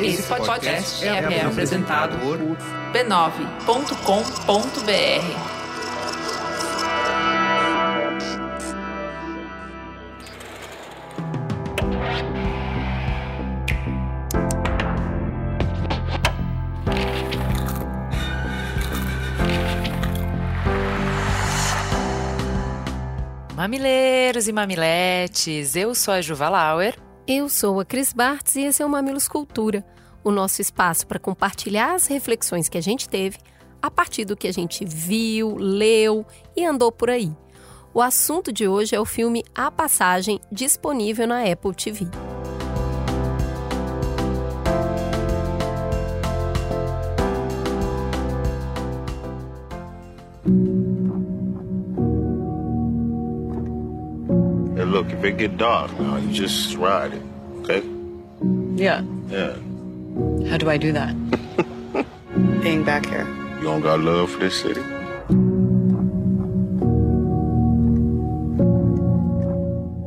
Esse podcast é, é apresentado por b9.com.br. Mamileiros e mamiletes, eu sou a Juva Lauer. Eu sou a Cris Bartz e esse é o Mamilos Cultura, o nosso espaço para compartilhar as reflexões que a gente teve a partir do que a gente viu, leu e andou por aí. O assunto de hoje é o filme A Passagem, disponível na Apple TV. Look, if it get dark now, you just ride it, okay? Yeah. Yeah. How do I do that? Being back here. You don't got love for this city?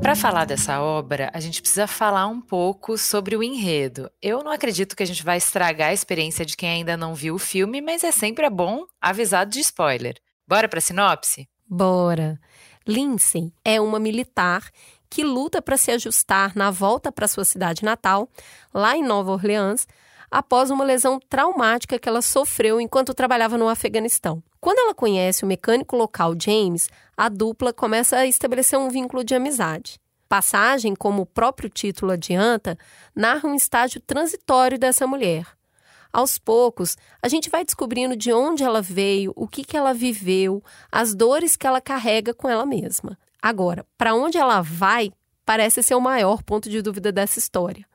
Para falar dessa obra, a gente precisa falar um pouco sobre o enredo. Eu não acredito que a gente vai estragar a experiência de quem ainda não viu o filme, mas é sempre bom avisado de spoiler. Bora para a sinopse? Bora. Lindsay é uma militar que luta para se ajustar na volta para sua cidade natal, lá em Nova Orleans, após uma lesão traumática que ela sofreu enquanto trabalhava no Afeganistão. Quando ela conhece o mecânico local James, a dupla começa a estabelecer um vínculo de amizade. Passagem, como o próprio título adianta, narra um estágio transitório dessa mulher. Aos poucos, a gente vai descobrindo de onde ela veio, o que, que ela viveu, as dores que ela carrega com ela mesma. Agora, para onde ela vai parece ser o maior ponto de dúvida dessa história.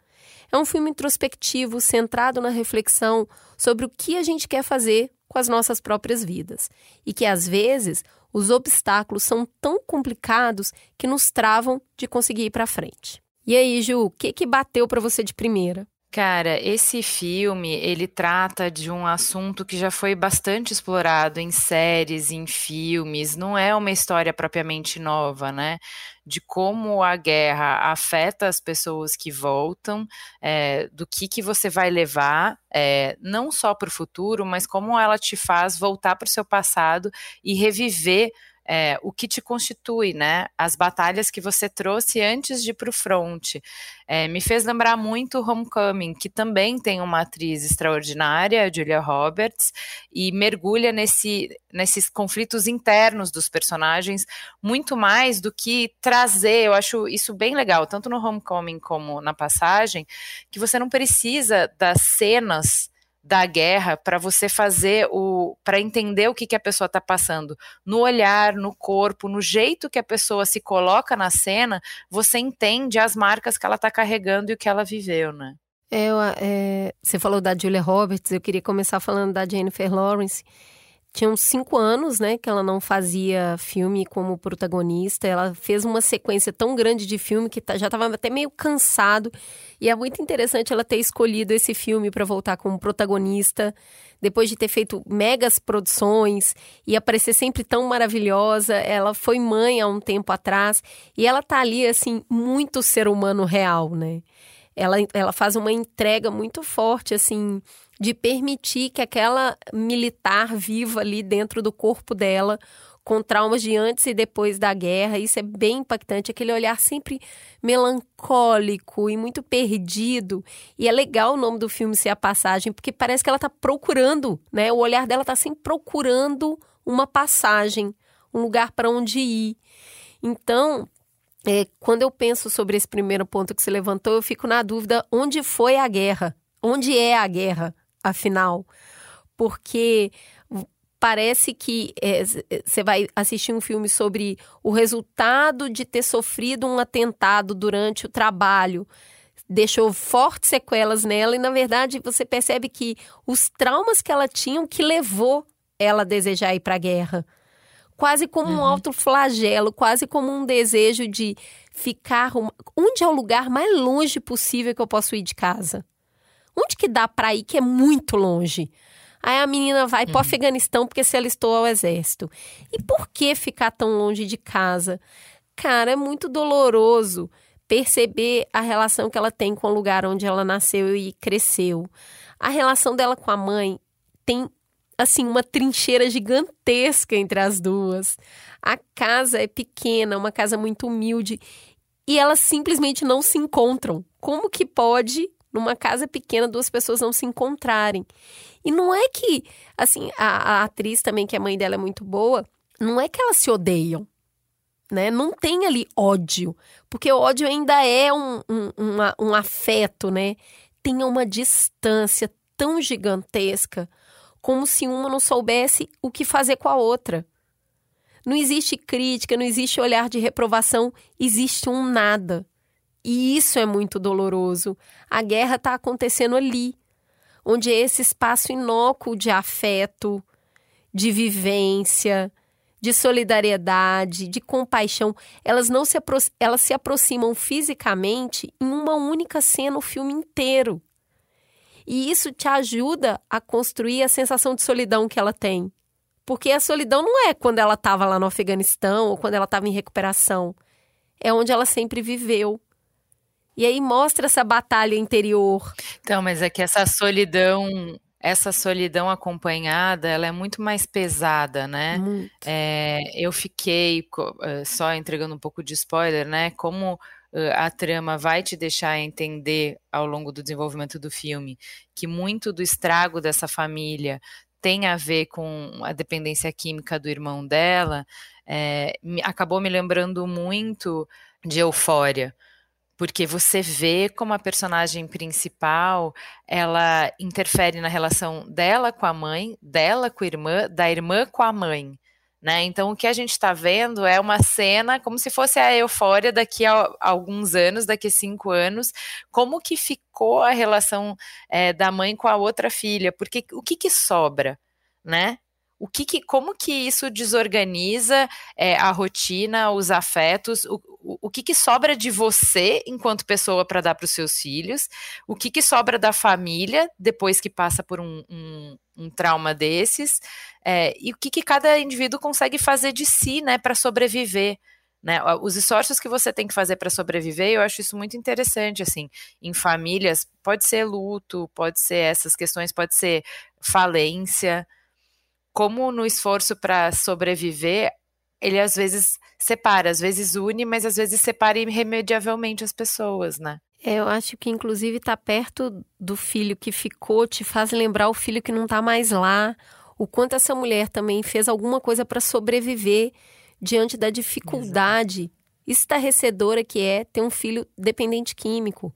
É um filme introspectivo, centrado na reflexão sobre o que a gente quer fazer com as nossas próprias vidas. E que, às vezes, os obstáculos são tão complicados que nos travam de conseguir ir para frente. E aí, Ju, o que, que bateu para você de primeira? Cara, esse filme, ele trata de um assunto que já foi bastante explorado em séries, em filmes, não é uma história propriamente nova, né? De como a guerra afeta as pessoas que voltam, é, do que, que você vai levar, é, não só para o futuro, mas como ela te faz voltar para o seu passado e reviver é, o que te constitui, né? As batalhas que você trouxe antes de ir para o front. É, me fez lembrar muito Homecoming, que também tem uma atriz extraordinária, Julia Roberts, e mergulha nesse, nesses conflitos internos dos personagens muito mais do que trazer. Eu acho isso bem legal, tanto no Homecoming como na passagem, que você não precisa das cenas da guerra para você fazer o para entender o que, que a pessoa está passando no olhar, no corpo, no jeito que a pessoa se coloca na cena, você entende as marcas que ela está carregando e o que ela viveu, né? É, é, você falou da Julia Roberts, eu queria começar falando da Jennifer Lawrence. Tinha uns cinco anos, né, que ela não fazia filme como protagonista. Ela fez uma sequência tão grande de filme que tá, já estava até meio cansado. E é muito interessante ela ter escolhido esse filme para voltar como protagonista, depois de ter feito megas produções e aparecer sempre tão maravilhosa. Ela foi mãe há um tempo atrás e ela tá ali, assim, muito ser humano real, né? Ela, ela faz uma entrega muito forte, assim, de permitir que aquela militar viva ali dentro do corpo dela, com traumas de antes e depois da guerra. Isso é bem impactante, aquele olhar sempre melancólico e muito perdido. E é legal o nome do filme ser a passagem, porque parece que ela está procurando, né? O olhar dela está sempre procurando uma passagem, um lugar para onde ir. Então, é, quando eu penso sobre esse primeiro ponto que se levantou, eu fico na dúvida onde foi a guerra? Onde é a guerra? Afinal, porque parece que você é, vai assistir um filme sobre o resultado de ter sofrido um atentado durante o trabalho. Deixou fortes sequelas nela, e na verdade você percebe que os traumas que ela tinha, que levou ela a desejar ir para a guerra. Quase como uhum. um autoflagelo, quase como um desejo de ficar. Onde é o lugar mais longe possível que eu posso ir de casa? Onde que dá para ir que é muito longe? Aí a menina vai para o uhum. Afeganistão porque se alistou ao exército. E por que ficar tão longe de casa? Cara, é muito doloroso perceber a relação que ela tem com o lugar onde ela nasceu e cresceu. A relação dela com a mãe tem assim uma trincheira gigantesca entre as duas. A casa é pequena, uma casa muito humilde e elas simplesmente não se encontram. Como que pode numa casa pequena duas pessoas não se encontrarem? E não é que assim a, a atriz também que a mãe dela é muito boa, não é que elas se odeiam né? Não tem ali ódio, porque ódio ainda é um, um, uma, um afeto, né? Tem uma distância tão gigantesca, como se uma não soubesse o que fazer com a outra. Não existe crítica, não existe olhar de reprovação, existe um nada. E isso é muito doloroso. A guerra está acontecendo ali, onde é esse espaço inócuo de afeto, de vivência, de solidariedade, de compaixão, elas não se, elas se aproximam fisicamente em uma única cena o filme inteiro. E isso te ajuda a construir a sensação de solidão que ela tem. Porque a solidão não é quando ela estava lá no Afeganistão ou quando ela estava em recuperação. É onde ela sempre viveu. E aí mostra essa batalha interior. Então, mas é que essa solidão essa solidão acompanhada, ela é muito mais pesada, né? É, eu fiquei, eh, só entregando um pouco de spoiler, né? Como eh, a trama vai te deixar entender ao longo do desenvolvimento do filme que muito do estrago dessa família tem a ver com a dependência química do irmão dela, é, acabou me lembrando muito de Eufória porque você vê como a personagem principal ela interfere na relação dela com a mãe, dela com a irmã, da irmã com a mãe. Né? Então, o que a gente está vendo é uma cena como se fosse a eufória daqui a alguns anos, daqui a cinco anos, como que ficou a relação é, da mãe com a outra filha, porque o que, que sobra, né? o que, que, como que isso desorganiza é, a rotina, os afetos, o, o, que, que sobra de você enquanto pessoa para dar para os seus filhos, o que, que sobra da família depois que passa por um, um, um trauma desses, é, e o que, que cada indivíduo consegue fazer de si, né, para sobreviver. Né, os esforços que você tem que fazer para sobreviver, eu acho isso muito interessante, assim, em famílias, pode ser luto, pode ser essas questões, pode ser falência, como no esforço para sobreviver, ele às vezes separa, às vezes une, mas às vezes separa irremediavelmente as pessoas, né? É, eu acho que inclusive estar tá perto do filho que ficou te faz lembrar o filho que não está mais lá, o quanto essa mulher também fez alguma coisa para sobreviver diante da dificuldade Exato. estarrecedora que é ter um filho dependente químico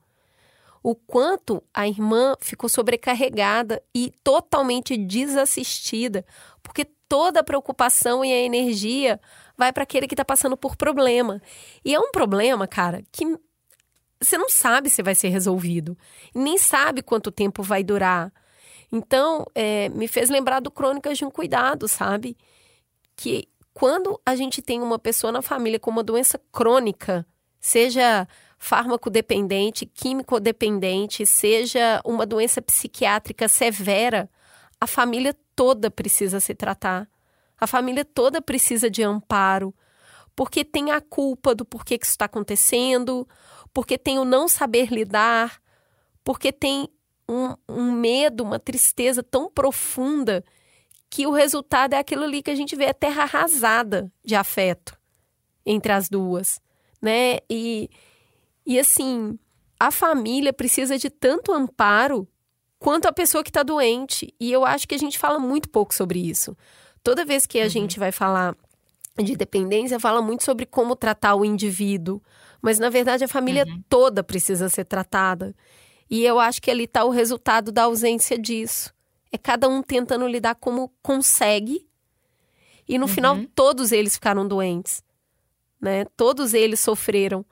o quanto a irmã ficou sobrecarregada e totalmente desassistida, porque toda a preocupação e a energia vai para aquele que está passando por problema. E é um problema, cara, que você não sabe se vai ser resolvido, nem sabe quanto tempo vai durar. Então, é, me fez lembrar do Crônicas de um Cuidado, sabe? Que quando a gente tem uma pessoa na família com uma doença crônica, seja fármaco dependente, químico dependente, seja uma doença psiquiátrica severa, a família toda precisa se tratar. A família toda precisa de amparo, porque tem a culpa do porquê que isso está acontecendo, porque tem o não saber lidar, porque tem um, um medo, uma tristeza tão profunda que o resultado é aquilo ali que a gente vê, a terra arrasada de afeto entre as duas, né? E, e assim, a família precisa de tanto amparo quanto a pessoa que está doente. E eu acho que a gente fala muito pouco sobre isso. Toda vez que a uhum. gente vai falar de dependência, fala muito sobre como tratar o indivíduo. Mas, na verdade, a família uhum. toda precisa ser tratada. E eu acho que ali está o resultado da ausência disso. É cada um tentando lidar como consegue. E no uhum. final, todos eles ficaram doentes. Né? Todos eles sofreram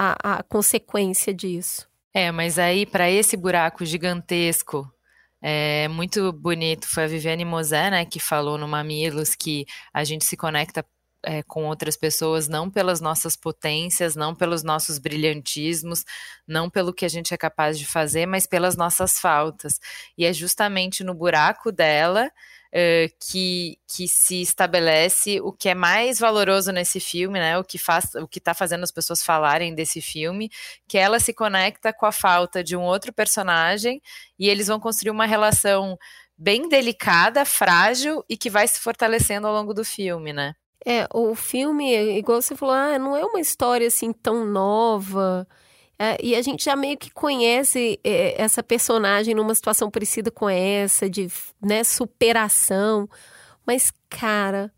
a, a consequência disso. É, mas aí para esse buraco gigantesco é muito bonito. Foi a Viviane Mosé, né, que falou no Mamilos que a gente se conecta é, com outras pessoas não pelas nossas potências, não pelos nossos brilhantismos, não pelo que a gente é capaz de fazer, mas pelas nossas faltas. E é justamente no buraco dela uh, que, que se estabelece o que é mais valoroso nesse filme, né? O que faz, o que está fazendo as pessoas falarem desse filme, que ela se conecta com a falta de um outro personagem e eles vão construir uma relação bem delicada, frágil e que vai se fortalecendo ao longo do filme, né? É, o filme, igual você falou, ah, não é uma história assim tão nova. É, e a gente já meio que conhece é, essa personagem numa situação parecida com essa, de né, superação. Mas, cara,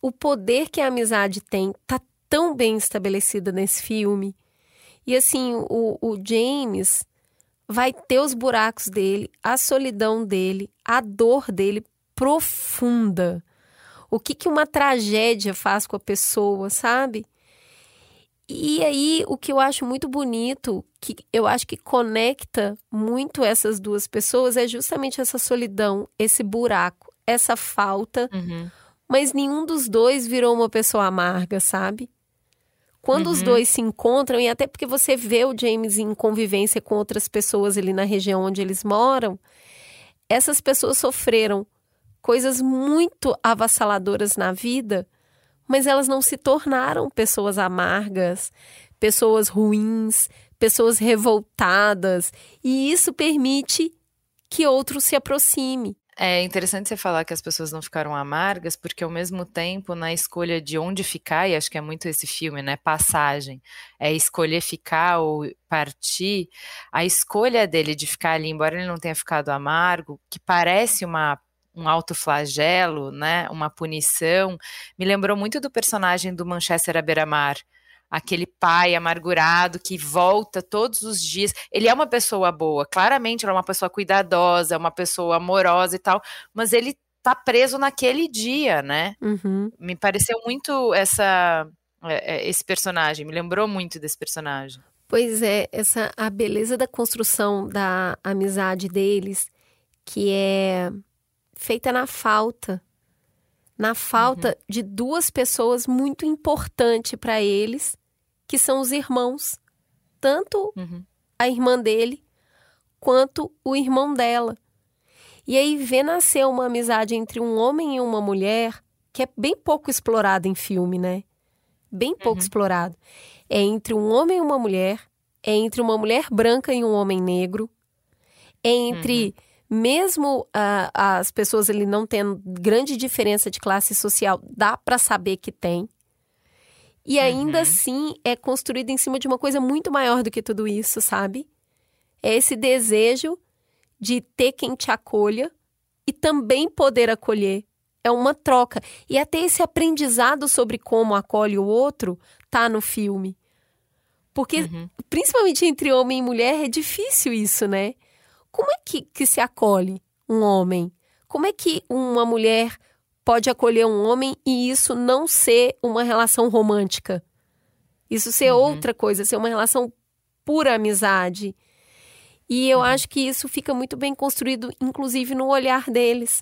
o poder que a amizade tem tá tão bem estabelecida nesse filme. E assim, o, o James vai ter os buracos dele, a solidão dele, a dor dele profunda. O que, que uma tragédia faz com a pessoa, sabe? E aí, o que eu acho muito bonito, que eu acho que conecta muito essas duas pessoas, é justamente essa solidão, esse buraco, essa falta. Uhum. Mas nenhum dos dois virou uma pessoa amarga, sabe? Quando uhum. os dois se encontram, e até porque você vê o James em convivência com outras pessoas ali na região onde eles moram, essas pessoas sofreram coisas muito avassaladoras na vida mas elas não se tornaram pessoas amargas, pessoas ruins, pessoas revoltadas, e isso permite que outro se aproxime. É interessante você falar que as pessoas não ficaram amargas, porque ao mesmo tempo, na escolha de onde ficar, e acho que é muito esse filme, né? Passagem, é escolher ficar ou partir. A escolha dele de ficar ali, embora ele não tenha ficado amargo, que parece uma um autoflagelo, né, uma punição, me lembrou muito do personagem do Manchester à beira-mar, aquele pai amargurado que volta todos os dias. Ele é uma pessoa boa, claramente ele é uma pessoa cuidadosa, uma pessoa amorosa e tal, mas ele tá preso naquele dia, né? Uhum. Me pareceu muito essa é, é, esse personagem, me lembrou muito desse personagem. Pois é, essa a beleza da construção da amizade deles, que é feita na falta. Na falta uhum. de duas pessoas muito importantes para eles, que são os irmãos. Tanto uhum. a irmã dele quanto o irmão dela. E aí vê nascer uma amizade entre um homem e uma mulher que é bem pouco explorada em filme, né? Bem pouco uhum. explorado. É entre um homem e uma mulher, é entre uma mulher branca e um homem negro, é entre uhum mesmo uh, as pessoas ali não tendo grande diferença de classe social, dá para saber que tem. E ainda uhum. assim é construído em cima de uma coisa muito maior do que tudo isso, sabe? É esse desejo de ter quem te acolha e também poder acolher. É uma troca. E até esse aprendizado sobre como acolhe o outro tá no filme. Porque, uhum. principalmente entre homem e mulher, é difícil isso, né? Como é que, que se acolhe um homem? Como é que uma mulher pode acolher um homem e isso não ser uma relação romântica? Isso ser uhum. outra coisa, ser uma relação pura amizade. E eu uhum. acho que isso fica muito bem construído, inclusive no olhar deles.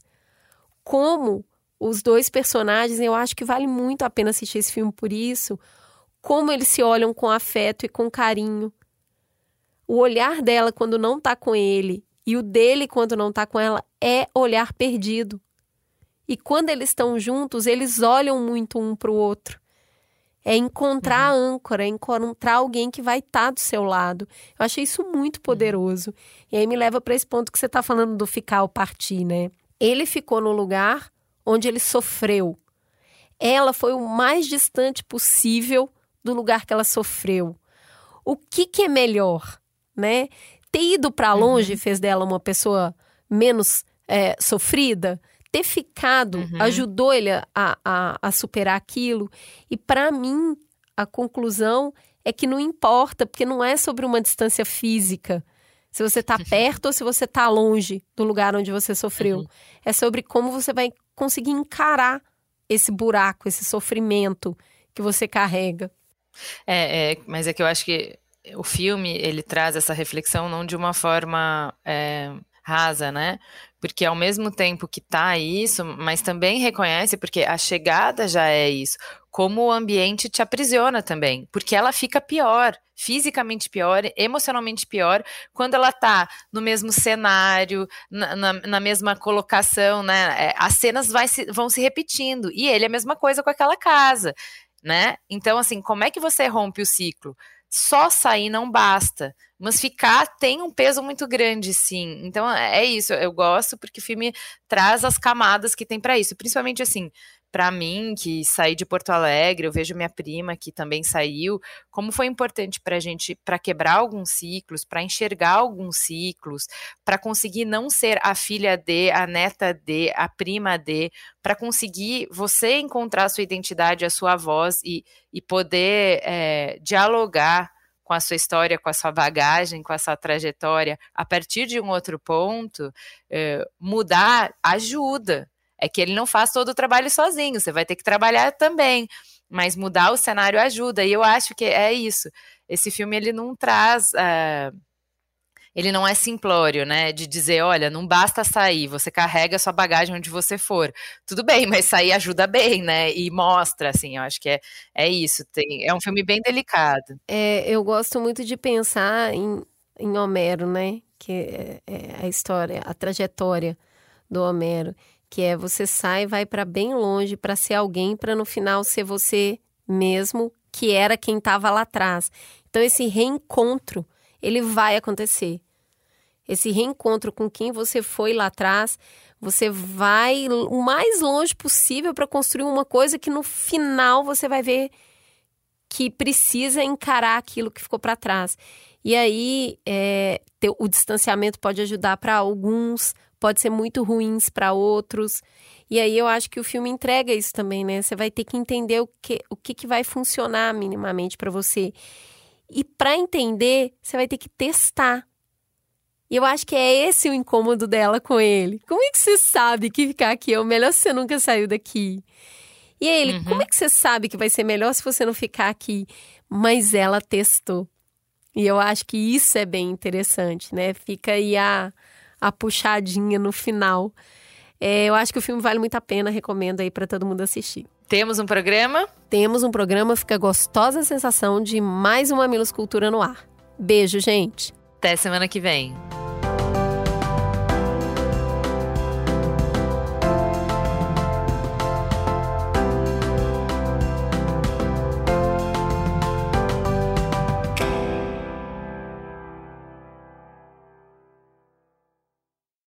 Como os dois personagens, eu acho que vale muito a pena assistir esse filme por isso. Como eles se olham com afeto e com carinho o olhar dela quando não tá com ele e o dele quando não tá com ela é olhar perdido. E quando eles estão juntos, eles olham muito um para o outro. É encontrar uhum. a âncora, é encontrar alguém que vai estar tá do seu lado. Eu achei isso muito uhum. poderoso. Uhum. E aí me leva para esse ponto que você está falando do ficar ou partir, né? Ele ficou no lugar onde ele sofreu. Ela foi o mais distante possível do lugar que ela sofreu. O que, que é melhor? Né? Ter ido para longe uhum. fez dela uma pessoa menos é, sofrida. Ter ficado uhum. ajudou ele a, a, a superar aquilo. E para mim, a conclusão é que não importa, porque não é sobre uma distância física. Se você está perto ou se você está longe do lugar onde você sofreu. Uhum. É sobre como você vai conseguir encarar esse buraco, esse sofrimento que você carrega. É, é, mas é que eu acho que o filme ele traz essa reflexão não de uma forma é, rasa, né? Porque ao mesmo tempo que tá isso, mas também reconhece, porque a chegada já é isso. como o ambiente te aprisiona também, porque ela fica pior, fisicamente pior, emocionalmente pior, quando ela tá no mesmo cenário, na, na, na mesma colocação, né? É, as cenas se, vão se repetindo, e ele é a mesma coisa com aquela casa, né? Então, assim, como é que você rompe o ciclo? Só sair não basta, mas ficar tem um peso muito grande, sim. Então é isso, eu gosto porque o filme traz as camadas que tem para isso, principalmente assim, para mim, que saí de Porto Alegre, eu vejo minha prima que também saiu, como foi importante para a gente, para quebrar alguns ciclos, para enxergar alguns ciclos, para conseguir não ser a filha de, a neta de, a prima de, para conseguir você encontrar a sua identidade, a sua voz e, e poder é, dialogar com a sua história, com a sua bagagem, com a sua trajetória, a partir de um outro ponto, é, mudar ajuda é que ele não faz todo o trabalho sozinho, você vai ter que trabalhar também. Mas mudar o cenário ajuda, e eu acho que é isso. Esse filme ele não traz. Uh, ele não é simplório, né? De dizer, olha, não basta sair, você carrega sua bagagem onde você for. Tudo bem, mas sair ajuda bem, né? E mostra, assim, eu acho que é, é isso. Tem, é um filme bem delicado. É, eu gosto muito de pensar em, em Homero, né? Que é, é a história, a trajetória do Homero que é você sai vai para bem longe para ser alguém para no final ser você mesmo que era quem estava lá atrás. Então esse reencontro, ele vai acontecer. Esse reencontro com quem você foi lá atrás, você vai o mais longe possível para construir uma coisa que no final você vai ver que precisa encarar aquilo que ficou para trás. E aí, é, o distanciamento pode ajudar para alguns, pode ser muito ruins para outros. E aí eu acho que o filme entrega isso também, né? Você vai ter que entender o que, o que, que vai funcionar minimamente para você. E para entender, você vai ter que testar. E eu acho que é esse o incômodo dela com ele. Como é que você sabe que ficar aqui é o melhor se você nunca saiu daqui? E ele, uhum. como é que você sabe que vai ser melhor se você não ficar aqui? Mas ela testou. E eu acho que isso é bem interessante, né? Fica aí a, a puxadinha no final. É, eu acho que o filme vale muito a pena, recomendo aí para todo mundo assistir. Temos um programa? Temos um programa, fica gostosa a sensação de mais uma Milos Cultura no ar. Beijo, gente. Até semana que vem.